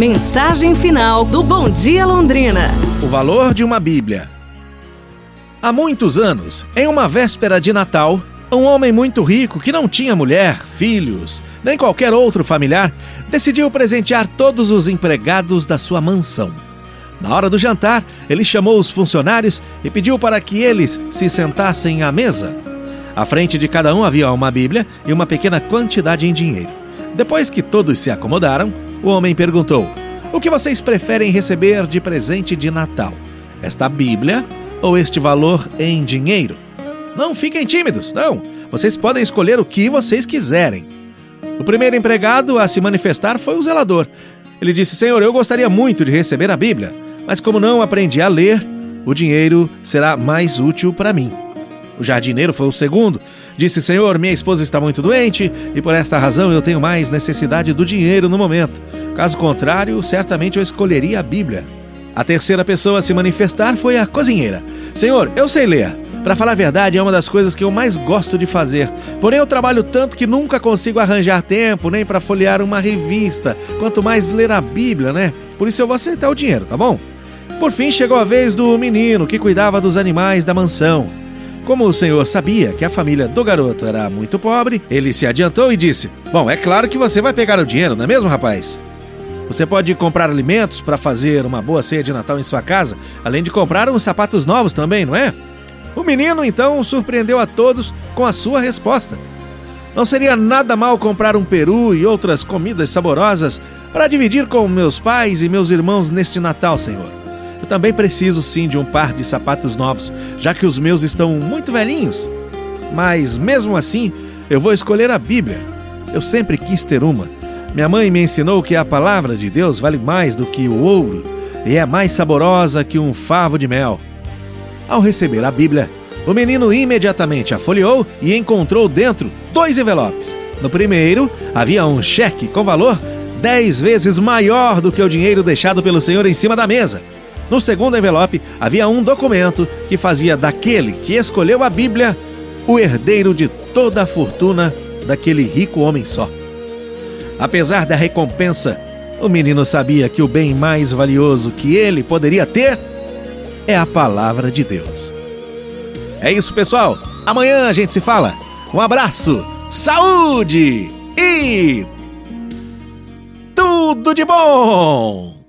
Mensagem final do Bom Dia Londrina. O valor de uma Bíblia. Há muitos anos, em uma véspera de Natal, um homem muito rico que não tinha mulher, filhos, nem qualquer outro familiar, decidiu presentear todos os empregados da sua mansão. Na hora do jantar, ele chamou os funcionários e pediu para que eles se sentassem à mesa. À frente de cada um havia uma Bíblia e uma pequena quantidade em dinheiro. Depois que todos se acomodaram, o homem perguntou: O que vocês preferem receber de presente de Natal? Esta Bíblia ou este valor em dinheiro? Não fiquem tímidos, não. Vocês podem escolher o que vocês quiserem. O primeiro empregado a se manifestar foi o zelador. Ele disse: Senhor, eu gostaria muito de receber a Bíblia, mas como não aprendi a ler, o dinheiro será mais útil para mim. O jardineiro foi o segundo. Disse: Senhor, minha esposa está muito doente e por esta razão eu tenho mais necessidade do dinheiro no momento. Caso contrário, certamente eu escolheria a Bíblia. A terceira pessoa a se manifestar foi a cozinheira. Senhor, eu sei ler. Para falar a verdade, é uma das coisas que eu mais gosto de fazer. Porém, eu trabalho tanto que nunca consigo arranjar tempo nem para folhear uma revista, quanto mais ler a Bíblia, né? Por isso eu vou aceitar o dinheiro, tá bom? Por fim, chegou a vez do menino que cuidava dos animais da mansão. Como o senhor sabia que a família do garoto era muito pobre, ele se adiantou e disse: Bom, é claro que você vai pegar o dinheiro, não é mesmo, rapaz? Você pode comprar alimentos para fazer uma boa ceia de Natal em sua casa, além de comprar uns sapatos novos também, não é? O menino então surpreendeu a todos com a sua resposta. Não seria nada mal comprar um peru e outras comidas saborosas para dividir com meus pais e meus irmãos neste Natal, Senhor. Eu também preciso sim de um par de sapatos novos, já que os meus estão muito velhinhos. Mas mesmo assim, eu vou escolher a Bíblia. Eu sempre quis ter uma. Minha mãe me ensinou que a palavra de Deus vale mais do que o ouro e é mais saborosa que um favo de mel. Ao receber a Bíblia, o menino imediatamente a folheou e encontrou dentro dois envelopes. No primeiro, havia um cheque com valor dez vezes maior do que o dinheiro deixado pelo senhor em cima da mesa. No segundo envelope havia um documento que fazia daquele que escolheu a Bíblia o herdeiro de toda a fortuna daquele rico homem só. Apesar da recompensa, o menino sabia que o bem mais valioso que ele poderia ter é a palavra de Deus. É isso, pessoal. Amanhã a gente se fala. Um abraço, saúde e tudo de bom!